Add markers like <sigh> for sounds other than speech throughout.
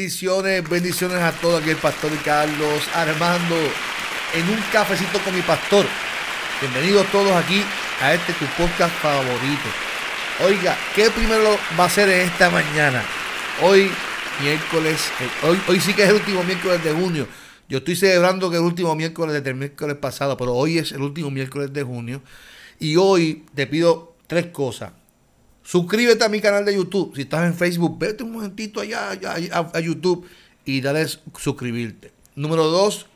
Bendiciones, bendiciones a todos. Aquí el pastor Carlos Armando en un cafecito con mi pastor. Bienvenidos todos aquí a este tu podcast favorito. Oiga, ¿qué primero va a ser esta mañana? Hoy, miércoles, hoy, hoy sí que es el último miércoles de junio. Yo estoy celebrando que el último miércoles desde el miércoles pasado, pero hoy es el último miércoles de junio. Y hoy te pido tres cosas. Suscríbete a mi canal de YouTube. Si estás en Facebook, vete un momentito allá, a, YouTube y dale suscribirte. Número dos,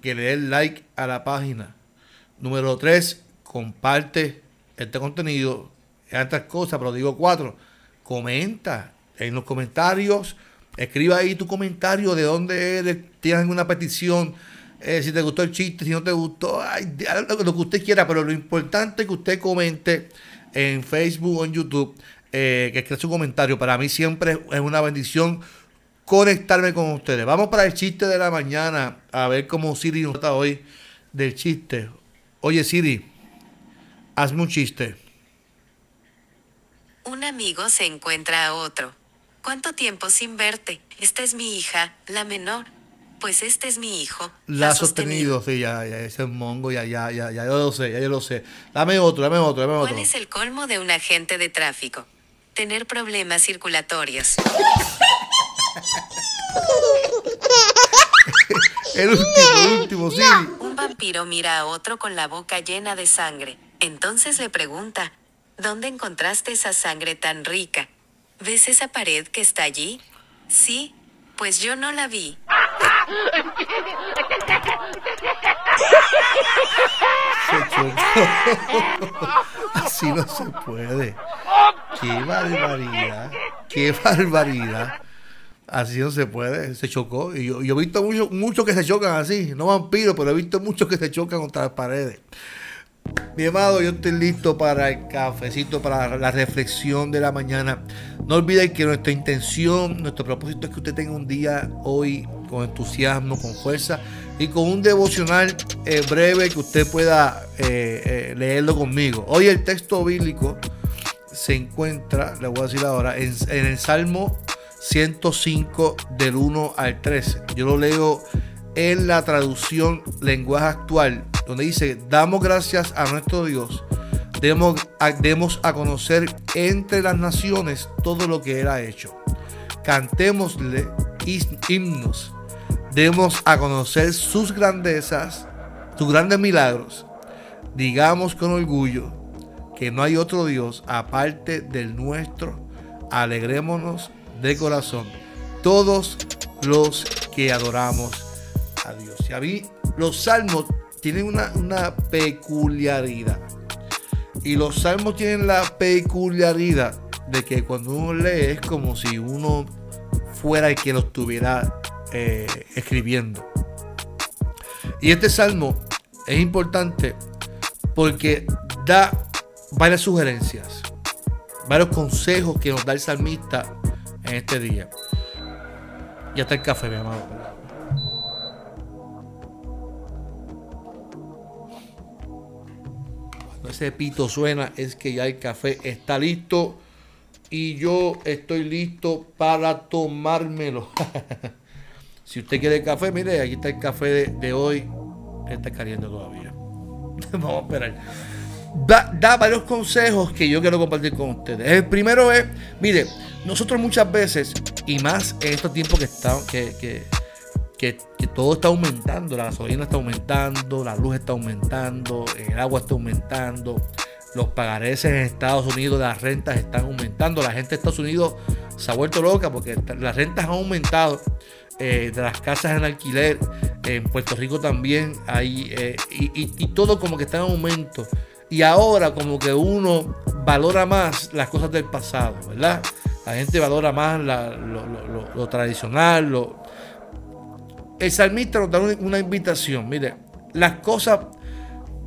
que le des like a la página. Número tres, comparte este contenido. Otras cosas, pero digo cuatro. Comenta en los comentarios. Escriba ahí tu comentario de dónde eres. Tienes una petición. Eh, si te gustó el chiste, si no te gustó, lo que usted quiera, pero lo importante es que usted comente en Facebook o en YouTube, eh, que escriba su comentario. Para mí siempre es una bendición conectarme con ustedes. Vamos para el chiste de la mañana, a ver cómo Siri nos está hoy del chiste. Oye Siri, hazme un chiste. Un amigo se encuentra a otro. ¿Cuánto tiempo sin verte? Esta es mi hija, la menor. Pues este es mi hijo. La sostenido, sí, ya, ya, ese es mongo, ya, ya, ya, ya, yo lo sé, ya yo lo sé. Dame otro, dame otro, dame otro. ¿Cuál es el colmo de un agente de tráfico? Tener problemas circulatorios. <laughs> el último, el último, sí. Un vampiro mira a otro con la boca llena de sangre. Entonces le pregunta, ¿dónde encontraste esa sangre tan rica? ¿Ves esa pared que está allí? Sí, pues yo no la vi. Así no se puede. Qué barbaridad. Qué barbaridad. Así no se puede. Se chocó. Y yo, he visto muchos mucho que se chocan así. No vampiros, pero he visto muchos que se chocan contra las paredes. Mi amado, yo estoy listo para el cafecito, para la reflexión de la mañana. No olviden que nuestra intención, nuestro propósito es que usted tenga un día hoy con entusiasmo, con fuerza y con un devocional eh, breve que usted pueda eh, eh, leerlo conmigo. Hoy el texto bíblico se encuentra, le voy a decir ahora, en, el Salmo 105 del 1 al 13. Yo lo leo en la traducción lenguaje actual, donde dice, damos gracias a nuestro Dios, demos a, demos a conocer entre las naciones todo lo que Él ha hecho. Cantémosle himnos, demos a conocer sus grandezas, sus grandes milagros. Digamos con orgullo que no hay otro Dios aparte del nuestro. Alegrémonos de corazón todos los que adoramos a Dios. Y a mí los salmos tienen una, peculiaridad. Y los salmos tienen la peculiaridad de que cuando uno lee es como si uno fuera el que lo estuviera eh, escribiendo. Y este salmo es importante porque da varias sugerencias, varios consejos que nos da el salmista en este día. Ya está el café, mi amado. ese pito suena es que ya el café está listo y yo estoy listo para tomármelo. <laughs> si usted quiere café, mire, aquí está el café de, hoy. Está caliente todavía. <laughs> Vamos a esperar. Da, varios consejos que yo quiero compartir con ustedes. El primero es, mire, nosotros muchas veces, y más en estos tiempos que, estamos, que, que, todo está aumentando, la gasolina está aumentando, la luz está aumentando, el agua está aumentando, los pagareces en Estados Unidos, las rentas están aumentando, la gente de Estados Unidos se ha vuelto loca porque las rentas han aumentado eh, de las casas en alquiler, en Puerto Rico también hay, eh, y, todo como que está en aumento. Y ahora como que uno valora más las cosas del pasado, ¿verdad? La gente valora más lo, tradicional, lo, el salmista nos da una invitación. Mire, las cosas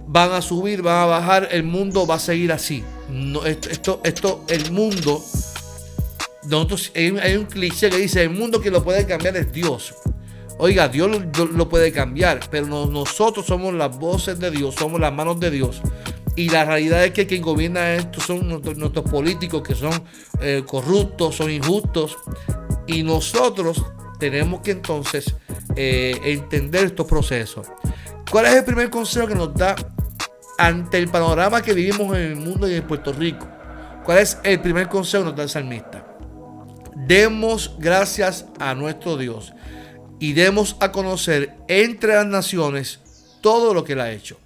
van a subir, van a bajar, el mundo va a seguir así. No, esto, esto, el mundo, hay, un cliché que dice, el mundo que lo puede cambiar es Dios. Oiga, Dios lo, puede cambiar, pero nosotros somos las voces de Dios, somos las manos de Dios. Y la realidad es que quien gobierna esto son nuestros, políticos que son eh, corruptos, son injustos. Y nosotros tenemos que entonces eh, entender estos procesos. ¿Cuál es el primer consejo que nos da ante el panorama que vivimos en el mundo y en Puerto Rico? ¿Cuál es el primer consejo que nos da el salmista? Demos gracias a nuestro Dios y demos a conocer entre las naciones todo lo que Él ha hecho.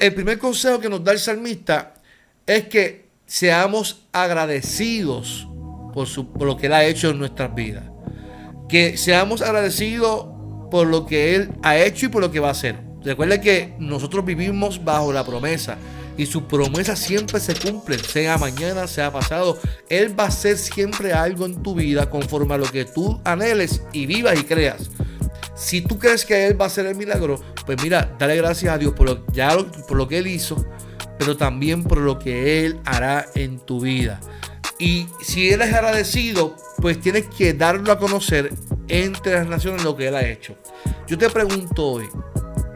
el primer consejo que nos da el salmista es que seamos agradecidos por, por lo que Él ha hecho en nuestras vidas. Que seamos agradecidos por lo que Él ha hecho y por lo que va a hacer. Recuerda que nosotros vivimos bajo la promesa y su promesa siempre se cumple, sea mañana, sea pasado. Él va a hacer siempre algo en tu vida conforme a lo que tú anheles y vivas y creas. Si tú crees que Él va a hacer el milagro, pues mira, dale gracias a Dios por lo, ya, por lo que Él hizo, pero también por lo que Él hará en tu vida. Y si Él es agradecido, pues tienes que darlo a conocer entre las naciones lo que Él ha hecho. Yo te pregunto hoy,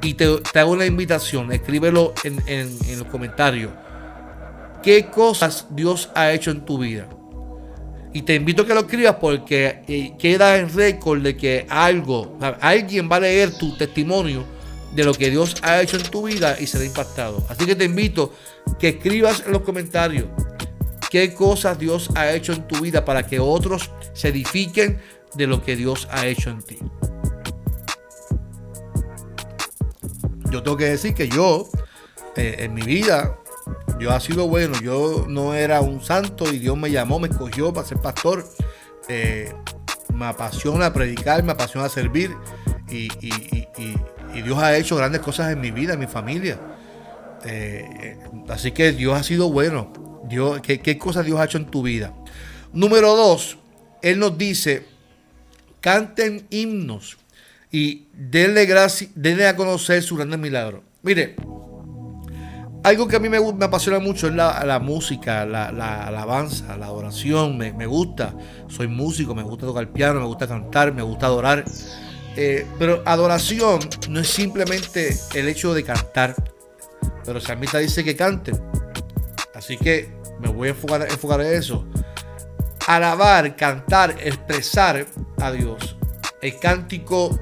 y te, hago una invitación, escríbelo en, los comentarios. ¿Qué cosas Dios ha hecho en tu vida? Y te invito a que lo escribas porque eh, queda en récord de que algo, alguien va a leer tu testimonio de lo que Dios ha hecho en tu vida y será impactado. Así que te invito que escribas en los comentarios qué cosas Dios ha hecho en tu vida para que otros se edifiquen de lo que Dios ha hecho en ti. Yo tengo que decir que yo, eh, en mi vida, yo ha sido bueno. Yo no era un santo y Dios me llamó, me escogió para ser pastor. Eh, me apasiona predicar, me apasiona servir y, Dios ha hecho grandes cosas en mi vida, en mi familia. Eh, así que Dios ha sido bueno. Dios, ¿qué, ¿Qué cosas Dios ha hecho en tu vida? Número dos, Él nos dice, canten himnos y denle, gracia, denle a conocer su grande milagro. Mire, algo que a mí me, me apasiona mucho es la, música, la, alabanza, la adoración. Me, gusta, soy músico, me gusta tocar piano, me gusta cantar, me gusta adorar. Eh, pero adoración no es simplemente el hecho de cantar. Pero Samita dice que canten. Así que me voy a enfocar, enfocar en eso alabar, cantar, expresar a Dios. El cántico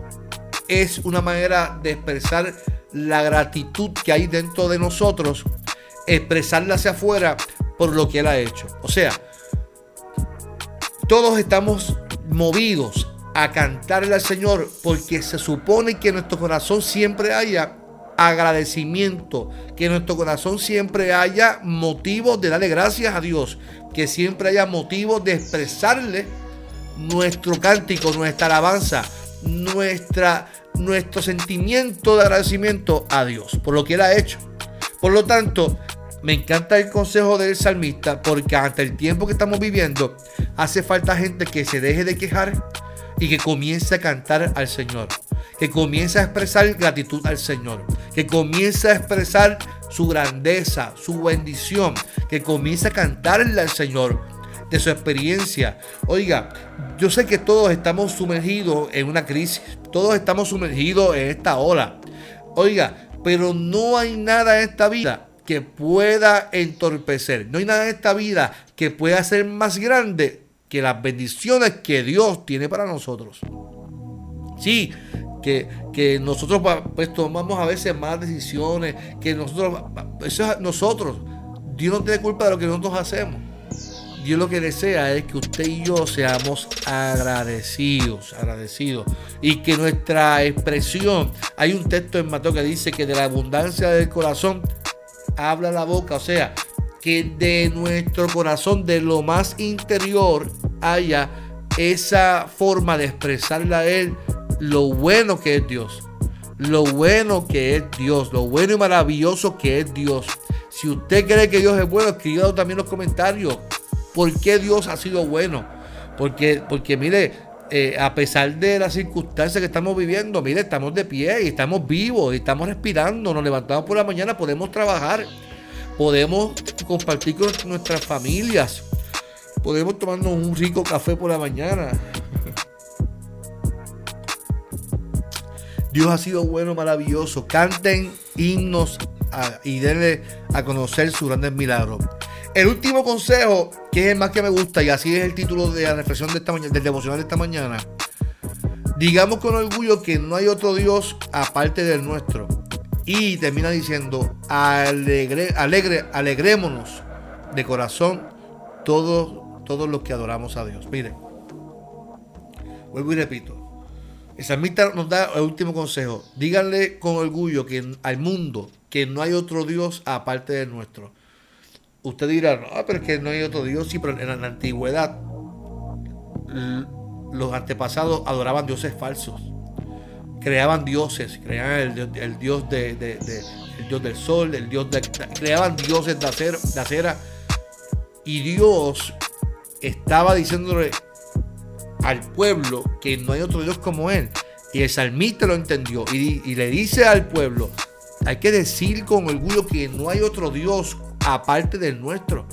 es una manera de expresar la gratitud que hay dentro de nosotros, expresarla hacia afuera por lo que Él ha hecho. O sea, todos estamos movidos a cantarle al Señor porque se supone que en nuestro corazón siempre haya agradecimiento, que nuestro corazón siempre haya motivos de darle gracias a Dios, que siempre haya motivos de expresarle nuestro cántico, nuestra alabanza, nuestra, nuestro sentimiento de agradecimiento a Dios por lo que Él ha hecho. Por lo tanto, me encanta el consejo del salmista porque ante el tiempo que estamos viviendo hace falta gente que se deje de quejar y que comience a cantar al Señor que comience a expresar gratitud al Señor, que comience a expresar su grandeza, su bendición, que comience a cantarle al Señor de su experiencia. Oiga, yo sé que todos estamos sumergidos en una crisis, todos estamos sumergidos en esta ola. Oiga, pero no hay nada en esta vida que pueda entorpecer, no hay nada en esta vida que pueda ser más grande que las bendiciones que Dios tiene para nosotros. Sí, que, nosotros pues tomamos a veces malas decisiones, que nosotros, eso es nosotros, Dios no tiene culpa de lo que nosotros hacemos. Dios lo que desea es que usted y yo seamos agradecidos, agradecidos. Y que nuestra expresión, hay un texto en Mateo que dice que de la abundancia del corazón habla la boca. O sea, que de nuestro corazón, de lo más interior, haya esa forma de expresarle a Él lo bueno que es Dios. Lo bueno que es Dios. Lo bueno y maravilloso que es Dios. Si usted cree que Dios es bueno, escríbalo también en los comentarios. ¿Por qué Dios ha sido bueno? Porque, porque mire, eh, a pesar de las circunstancias que estamos viviendo, mire, estamos de pie y estamos vivos y estamos respirando, nos levantamos por la mañana, podemos trabajar, podemos compartir con nuestras familias, podemos tomarnos un rico café por la mañana. Dios ha sido bueno, maravilloso. Canten himnos y denle a conocer su grandes milagros. El último consejo, que es el más que me gusta, y así es el título de la reflexión de esta mañana, del devocional de esta mañana. Digamos con orgullo que no hay otro Dios aparte del nuestro. Y termina diciendo, alegre, alegre, alegrémonos de corazón todos, todos los que adoramos a Dios. Miren, vuelvo y repito. El salmista nos da el último consejo. Díganle con orgullo que, al mundo que no hay otro Dios aparte del nuestro. Usted dirá, no, pero es que no hay otro Dios. Sí, pero en la antigüedad los antepasados adoraban dioses falsos. Creaban dioses, creaban el, dios de, dios del sol, el dios de, creaban dioses de acera. Y Dios estaba diciéndole al pueblo que no hay otro Dios como Él. Y el salmista lo entendió y, y, le dice al pueblo, hay que decir con orgullo que no hay otro Dios aparte del nuestro.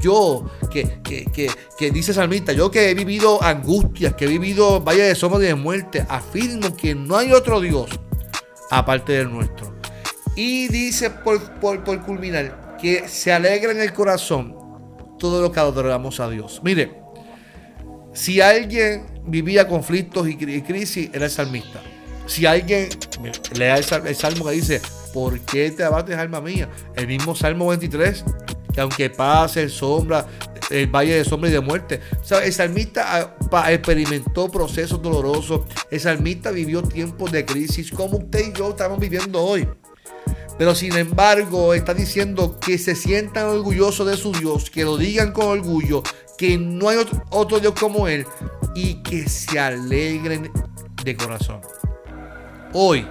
Yo, que, que, que, dice Salmista, yo que he vivido angustias, que he vivido valle de sombra y de muerte, afirmo que no hay otro Dios aparte del nuestro. Y dice por, por, por culminar que se alegra en el corazón todo lo que adoramos a Dios. Mire, si alguien vivía conflictos y crisis, era el salmista. Si alguien lea el, salmo que dice, ¿por qué te abates, alma mía? El mismo Salmo 23, que aunque pase sombra, el valle de sombra y de muerte. el salmista ah, experimentó procesos dolorosos. El salmista vivió tiempos de crisis, como usted y yo estamos viviendo hoy. Pero sin embargo, está diciendo que se sientan orgullosos de su Dios, que lo digan con orgullo, que no hay otro Dios como Él y que se alegren de corazón. Hoy,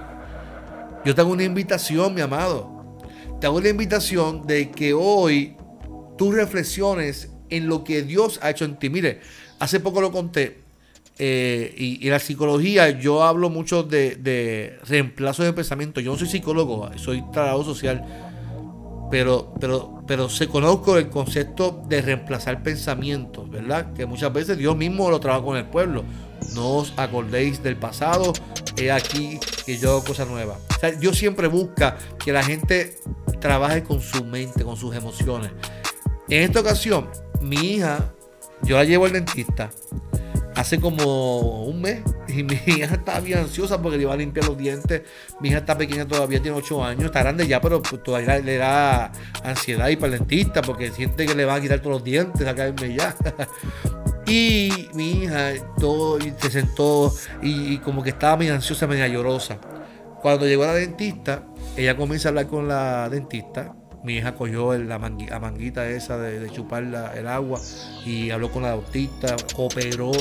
yo te hago una invitación, mi amado. Te hago una invitación de que hoy tú reflexiones en lo que Dios ha hecho en ti. Mire, hace poco lo conté. Eh, y, en la psicología yo hablo mucho de, de, reemplazo de pensamiento. Yo no soy psicólogo, soy trabajador social, pero, pero, pero se conozco el concepto de reemplazar pensamientos, ¿verdad? Que muchas veces Dios mismo lo trabaja con el pueblo. No os acordéis del pasado, he aquí que yo hago cosas nuevas. Siempre busca que la gente trabaje con su mente, con sus emociones. En esta ocasión, mi hija, yo la llevo al dentista hace como un mes y mi <laughs> hija estaba bien ansiosa porque le iba a limpiar los dientes. Mi hija está pequeña todavía, tiene 8 años, está grande ya, pero pues, todavía le da ansiedad y para el dentista porque siente que le van a quitar todos los dientes, a caerme ya. <laughs> Y mi hija todo, se sentó y, como que estaba medio ansiosa, medio llorosa. Cuando llegó la dentista, ella comienza a hablar con la dentista. Mi hija cogió la, manguita esa de, chupar el agua y habló con la dentista, cooperó.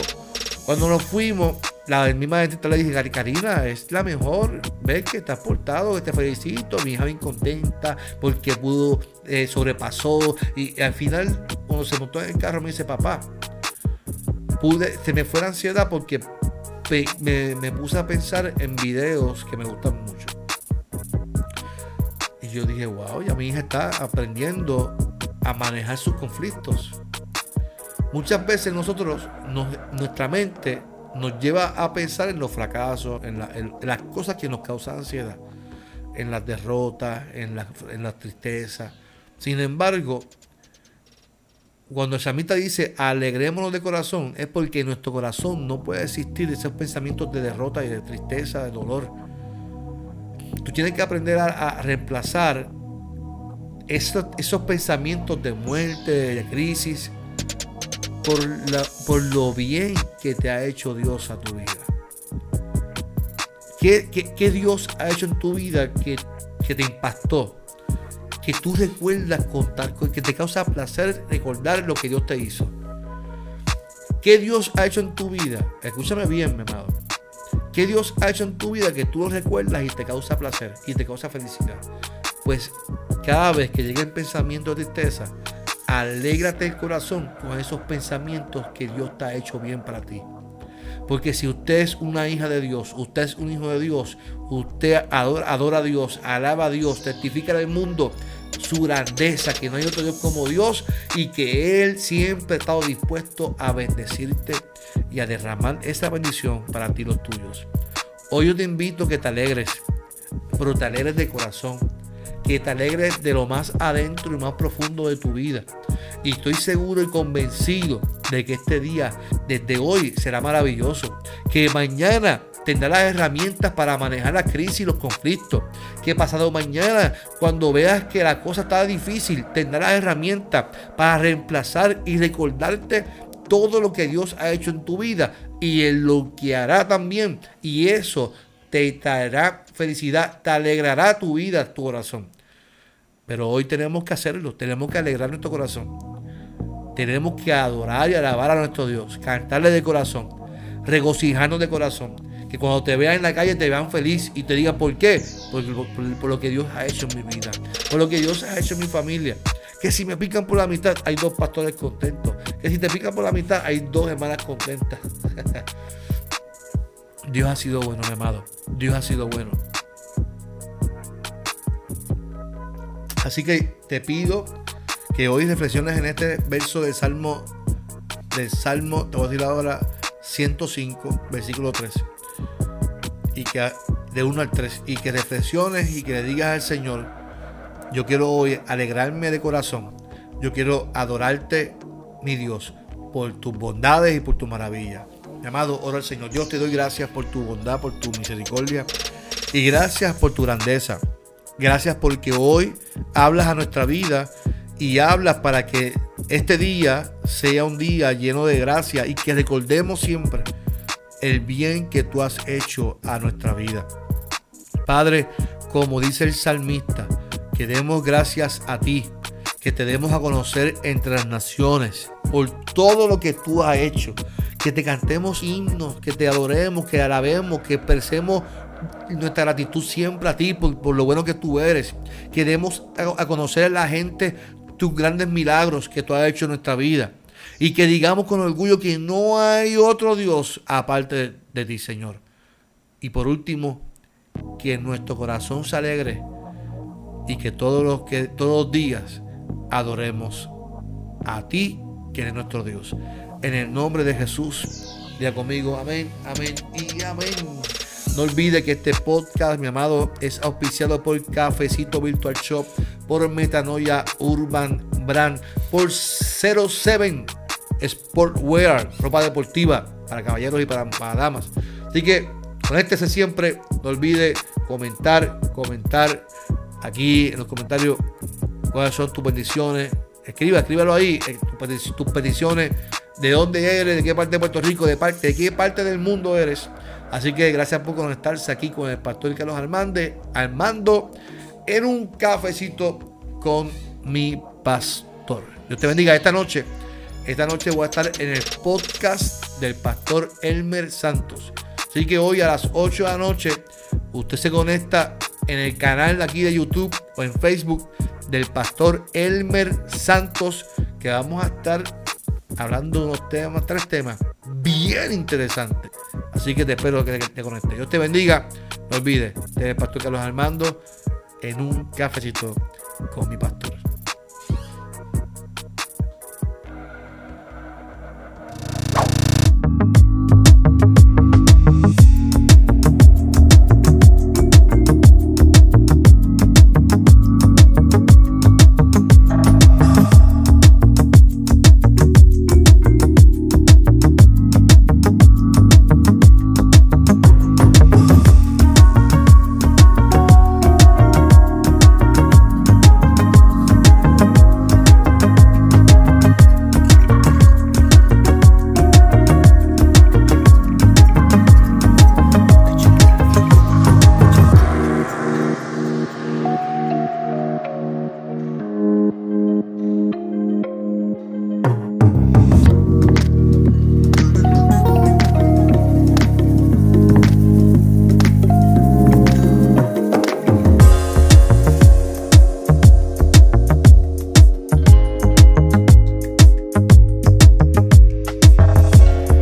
Cuando nos fuimos, la misma dentista le dije, Karina, es la mejor, ves que estás portado, que te felicito. Mi hija bien contenta porque pudo, eh, sobrepasó. Y al final, cuando se montó en el carro, me dice, papá, pude, se me fue la ansiedad porque me, puse a pensar en videos que me gustan mucho. Y yo dije, wow, ya mi hija está aprendiendo a manejar sus conflictos. Muchas veces nosotros, nuestra mente nos lleva a pensar en los fracasos, en, las cosas que nos causan ansiedad, en las derrotas, en las la tristeza. Sin embargo, cuando el samita dice alegrémonos de corazón, es porque nuestro corazón no puede existir esos pensamientos de derrota y de tristeza, de dolor. Tú tienes que aprender a, reemplazar esos, pensamientos de muerte, de crisis, por, lo bien que te ha hecho Dios a tu vida. ¿Qué, Dios ha hecho en tu vida que te impactó? Que tú recuerdas contar, que te causa placer recordar lo que Dios te hizo. ¿Qué Dios ha hecho en tu vida? Escúchame bien, mi amado. ¿Qué Dios ha hecho en tu vida que tú lo recuerdas y te causa placer y te causa felicidad? Pues cada vez que llegue el pensamiento de tristeza, alégrate el corazón con esos pensamientos que Dios te ha hecho bien para ti. Porque si usted es una hija de Dios, usted es un hijo de Dios, usted adora, a Dios, alaba a Dios, testifica al mundo su grandeza, que no hay otro Dios como Dios y que Él siempre ha estado dispuesto a bendecirte y a derramar esa bendición para ti los tuyos. Hoy yo te invito a que te alegres, pero te alegres de corazón, que te alegres de lo más adentro y más profundo de tu vida. Y estoy seguro y convencido de que este día, desde hoy, será maravilloso. Que mañana tendrá las herramientas para manejar la crisis y los conflictos. Que pasado mañana, cuando veas que la cosa está difícil, tendrá las herramientas para reemplazar y recordarte todo lo que Dios ha hecho en tu vida y en lo que hará también. Y eso te traerá felicidad, te alegrará tu vida, tu corazón. Pero hoy tenemos que hacerlo, tenemos que alegrar nuestro corazón. Tenemos que adorar y alabar a nuestro Dios, cantarle de corazón, regocijarnos de corazón. Que cuando te vean en la calle te vean feliz y te digan por qué. Por, por, lo que Dios ha hecho en mi vida, por lo que Dios ha hecho en mi familia. Que si me pican por la mitad hay dos pastores contentos. Que si te pican por la mitad hay dos hermanas contentas. <laughs> Dios ha sido bueno, mi amado. Dios ha sido bueno. Así que te pido que hoy reflexiones en este verso del Salmo, del Salmo, te voy a decir ahora, 105, versículo 13. Y que de 1 al 3. Y que reflexiones y que le digas al Señor, yo quiero hoy alegrarme de corazón. Yo quiero adorarte, mi Dios, por tus bondades y por tu maravilla. Mi amado, ora al Señor. Dios te doy gracias por tu bondad, por tu misericordia. Y gracias por tu grandeza. Gracias porque hoy hablas a nuestra vida y hablas para que este día sea un día lleno de gracia y que recordemos siempre el bien que tú has hecho a nuestra vida. Padre, como dice el salmista, que demos gracias a ti, que te demos a conocer entre las naciones por todo lo que tú has hecho, que te cantemos himnos, que te adoremos, que alabemos, que expresemos nuestra gratitud siempre a ti por, lo bueno que tú eres. Queremos a, conocer a la gente tus grandes milagros que tú has hecho en nuestra vida. Y que digamos con orgullo que no hay otro Dios aparte de, ti, Señor. Y por último, que nuestro corazón se alegre y que todos los, que, todos los días adoremos a ti, que eres nuestro Dios. En el nombre de Jesús, diga conmigo, amén, amén y amén. No olvide que este podcast, mi amado, es auspiciado por Cafecito Virtual Shop, por Metanoia Urban Brand, por 07 Sportwear, ropa deportiva para caballeros y para, damas. Así que conéctese siempre. No olvide comentar, comentar aquí en los comentarios cuáles son tus bendiciones. Escriba, escríbalo ahí, eh, tus peticiones, de dónde eres, de qué parte de Puerto Rico, de qué parte del mundo eres. Así que gracias por conectarse aquí con el pastor Carlos Armande, Armando, en un cafecito con mi pastor. Dios te bendiga esta noche. Esta noche voy a estar en el podcast del pastor Elmer Santos. Así que hoy a las 8 de la noche usted se conecta en el canal aquí de YouTube o en Facebook del pastor Elmer Santos que vamos a estar hablando de unos temas, tres temas bien interesantes. Así que te espero que te conectes. Dios te bendiga. No olvides, te el pastor Carlos Armando en un cafecito con mi pastor.